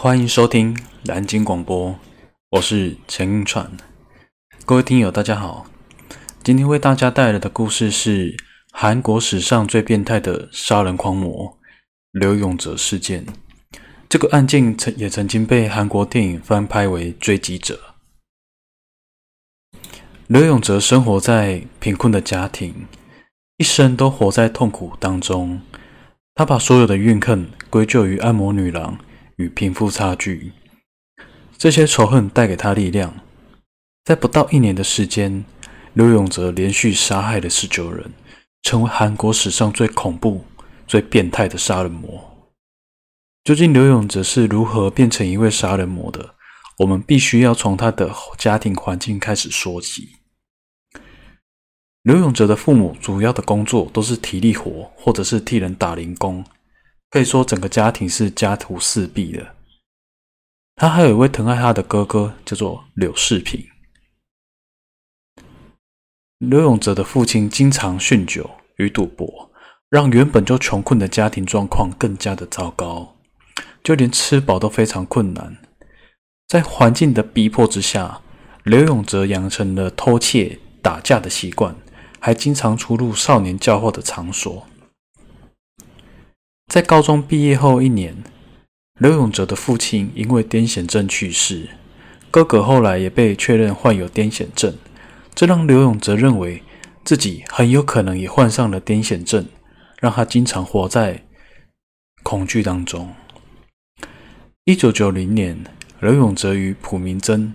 欢迎收听蓝鲸广播，我是陈运川。各位听友，大家好。今天为大家带来的故事是韩国史上最变态的杀人狂魔刘永哲事件。这个案件曾也曾经被韩国电影翻拍为《追击者》。刘永哲生活在贫困的家庭，一生都活在痛苦当中。他把所有的怨恨归咎于按摩女郎。与贫富差距，这些仇恨带给他力量。在不到一年的时间，刘永哲连续杀害了十九人，成为韩国史上最恐怖、最变态的杀人魔。究竟刘永哲是如何变成一位杀人魔的？我们必须要从他的家庭环境开始说起。刘永哲的父母主要的工作都是体力活，或者是替人打零工。可以说，整个家庭是家徒四壁的。他还有一位疼爱他的哥哥，叫做柳世平。刘永泽的父亲经常酗酒与赌博，让原本就穷困的家庭状况更加的糟糕，就连吃饱都非常困难。在环境的逼迫之下，刘永泽养成了偷窃、打架的习惯，还经常出入少年教化的场所。在高中毕业后一年，刘永哲的父亲因为癫痫症去世，哥哥后来也被确认患有癫痫症，这让刘永哲认为自己很有可能也患上了癫痫症，让他经常活在恐惧当中。一九九零年，刘永哲与朴明珍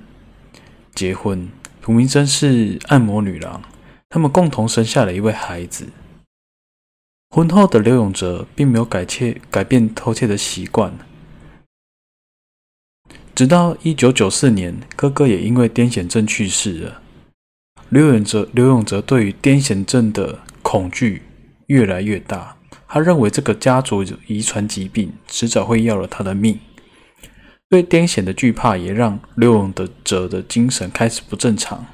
结婚，朴明珍是按摩女郎，他们共同生下了一位孩子。婚后的刘永哲并没有改窃改变偷窃的习惯，直到一九九四年，哥哥也因为癫痫症去世了。刘永哲刘永哲对于癫痫症的恐惧越来越大，他认为这个家族遗传疾病迟早会要了他的命。对癫痫的惧怕也让刘永哲的精神开始不正常。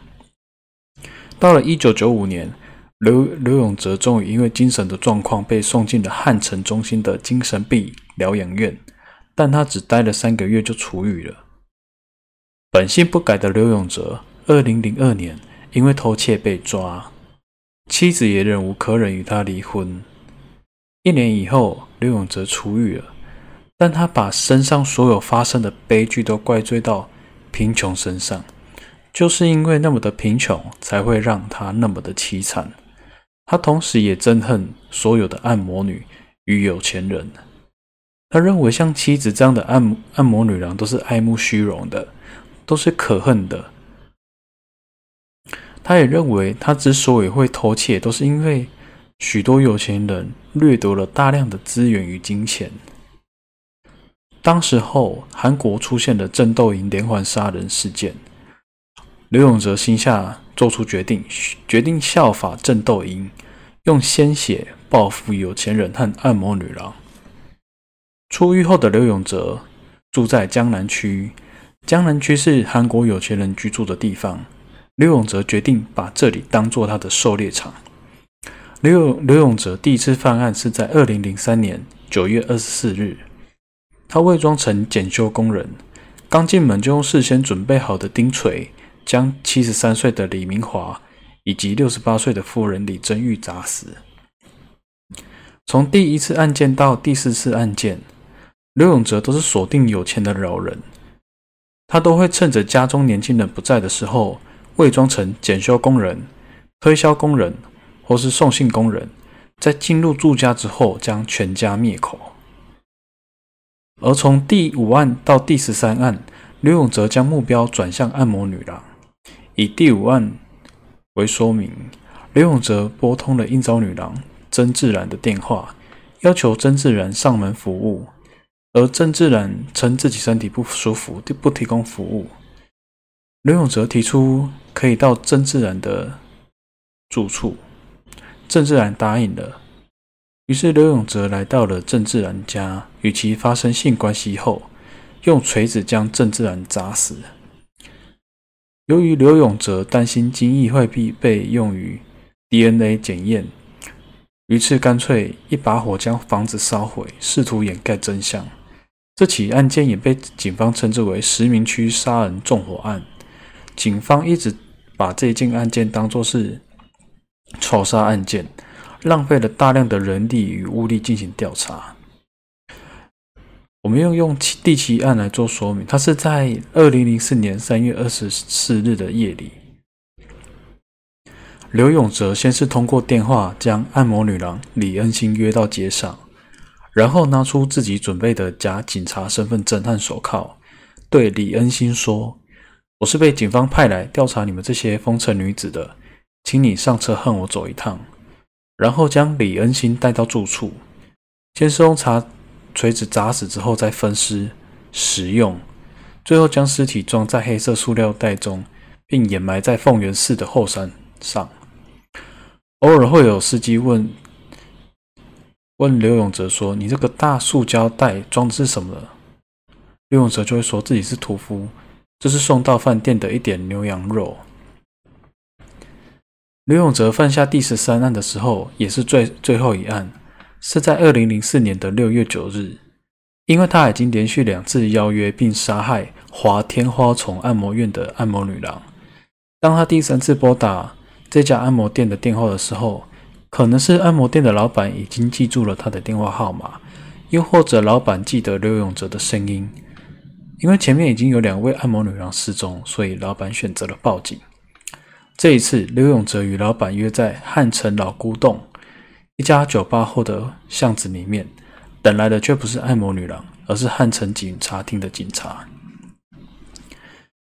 到了一九九五年。刘刘永哲终于因为精神的状况被送进了汉城中心的精神病疗养院，但他只待了三个月就出狱了。本性不改的刘永哲，二零零二年因为偷窃被抓，妻子也忍无可忍与他离婚。一年以后，刘永哲出狱了，但他把身上所有发生的悲剧都怪罪到贫穷身上，就是因为那么的贫穷，才会让他那么的凄惨。他同时也憎恨所有的按摩女与有钱人。他认为像妻子这样的按按摩女郎都是爱慕虚荣的，都是可恨的。他也认为他之所以会偷窃，都是因为许多有钱人掠夺了大量的资源与金钱。当时候，韩国出现了郑斗营连环杀人事件。刘永哲心下做出决定，决定效法郑斗英，用鲜血报复有钱人和按摩女郎。出狱后的刘永哲住在江南区，江南区是韩国有钱人居住的地方。刘永哲决定把这里当做他的狩猎场。刘永刘永哲第一次犯案是在二零零三年九月二十四日，他伪装成检修工人，刚进门就用事先准备好的钉锤。将七十三岁的李明华以及六十八岁的夫人李珍玉砸死。从第一次案件到第四次案件，刘永哲都是锁定有钱的老人，他都会趁着家中年轻人不在的时候，伪装成检修工人、推销工人或是送信工人，在进入住家之后将全家灭口。而从第五案到第十三案，刘永哲将目标转向按摩女郎。以第五案为说明，刘永哲拨通了应招女郎曾志然的电话，要求曾志然上门服务，而曾志然称自己身体不舒服，不提供服务。刘永哲提出可以到曾志然的住处，曾志然答应了。于是刘永哲来到了郑志然家，与其发生性关系后，用锤子将郑志然砸死。由于刘永哲担心精液会被被用于 DNA 检验，于是干脆一把火将房子烧毁，试图掩盖真相。这起案件也被警方称之为“石明区杀人纵火案”。警方一直把这件案件当作是仇杀案件，浪费了大量的人力与物力进行调查。我们用用第七案来做说明，它是在二零零四年三月二十四日的夜里，刘永哲先是通过电话将按摩女郎李恩心约到街上，然后拿出自己准备的假警察身份证和手铐，对李恩心说。我是被警方派来调查你们这些风尘女子的，请你上车和我走一趟，然后将李恩心带到住处，先是用茶锤子砸死之后再分尸食用，最后将尸体装在黑色塑料袋中，并掩埋在凤元寺的后山上。偶尔会有司机问问刘永哲说：“你这个大塑胶袋装的是什么？”刘永哲就会说自己是屠夫。这是送到饭店的一点牛羊肉。刘永哲犯下第十三案的时候，也是最最后一案，是在二零零四年的六月九日。因为他已经连续两次邀约并杀害华天花丛按摩院的按摩女郎。当他第三次拨打这家按摩店的电话的时候，可能是按摩店的老板已经记住了他的电话号码，又或者老板记得刘永哲的声音。因为前面已经有两位按摩女郎失踪，所以老板选择了报警。这一次，刘永哲与老板约在汉城老古洞一家酒吧后的巷子里面，等来的却不是按摩女郎，而是汉城警察厅的警察。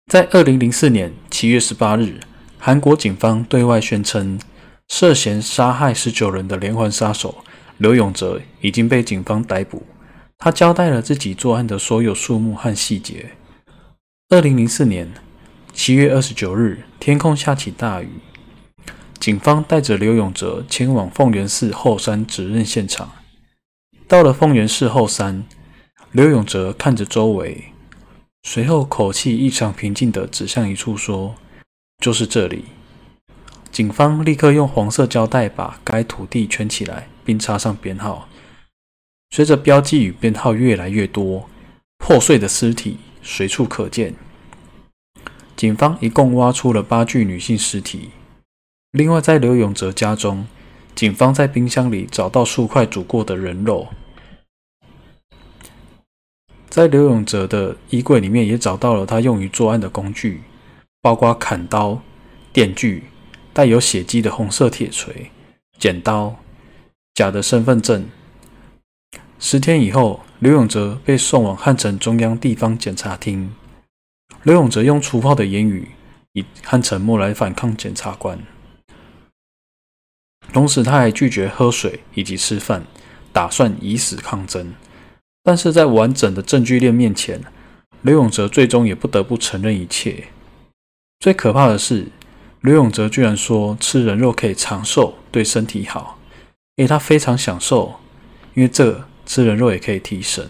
在二零零四年七月十八日，韩国警方对外宣称，涉嫌杀害十九人的连环杀手刘永哲已经被警方逮捕。他交代了自己作案的所有数目和细节。二零零四年七月二十九日，天空下起大雨，警方带着刘永哲前往凤元寺后山指认现场。到了凤元寺后山，刘永哲看着周围，随后口气异常平静地指向一处说：“就是这里。”警方立刻用黄色胶带把该土地圈起来，并插上编号。随着标记与编号越来越多，破碎的尸体随处可见。警方一共挖出了八具女性尸体。另外，在刘永哲家中，警方在冰箱里找到数块煮过的人肉。在刘永哲的衣柜里面，也找到了他用于作案的工具，包括砍刀、电锯、带有血迹的红色铁锤、剪刀、假的身份证。十天以后，刘永哲被送往汉城中央地方检察厅。刘永哲用粗暴的言语以和沉默来反抗检察官，同时他还拒绝喝水以及吃饭，打算以死抗争。但是在完整的证据链面前，刘永哲最终也不得不承认一切。最可怕的是，刘永哲居然说吃人肉可以长寿，对身体好，因为他非常享受，因为这。吃人肉也可以提神。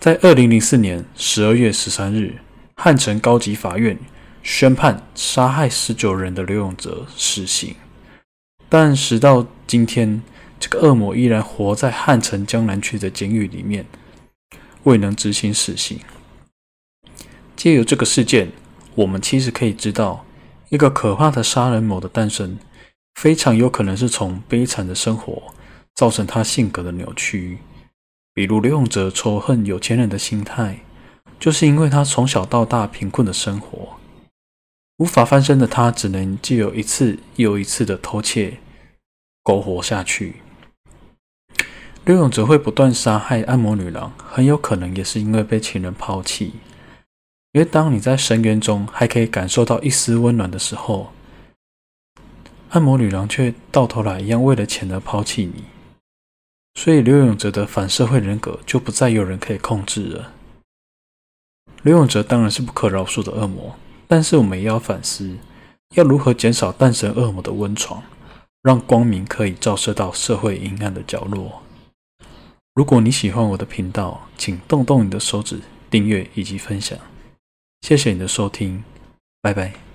在二零零四年十二月十三日，汉城高级法院宣判杀害十九人的刘永哲死刑，但时到今天，这个恶魔依然活在汉城江南区的监狱里面，未能执行死刑。借由这个事件，我们其实可以知道，一个可怕的杀人魔的诞生，非常有可能是从悲惨的生活。造成他性格的扭曲，比如刘永哲仇恨有钱人的心态，就是因为他从小到大贫困的生活，无法翻身的他，只能借由一次又一次的偷窃，苟活下去。刘永哲会不断杀害按摩女郎，很有可能也是因为被情人抛弃。因为当你在深渊中还可以感受到一丝温暖的时候，按摩女郎却到头来一样为了钱而抛弃你。所以刘永哲的反社会人格就不再有人可以控制了。刘永哲当然是不可饶恕的恶魔，但是我们也要反思，要如何减少诞生恶魔的温床，让光明可以照射到社会阴暗的角落。如果你喜欢我的频道，请动动你的手指订阅以及分享。谢谢你的收听，拜拜。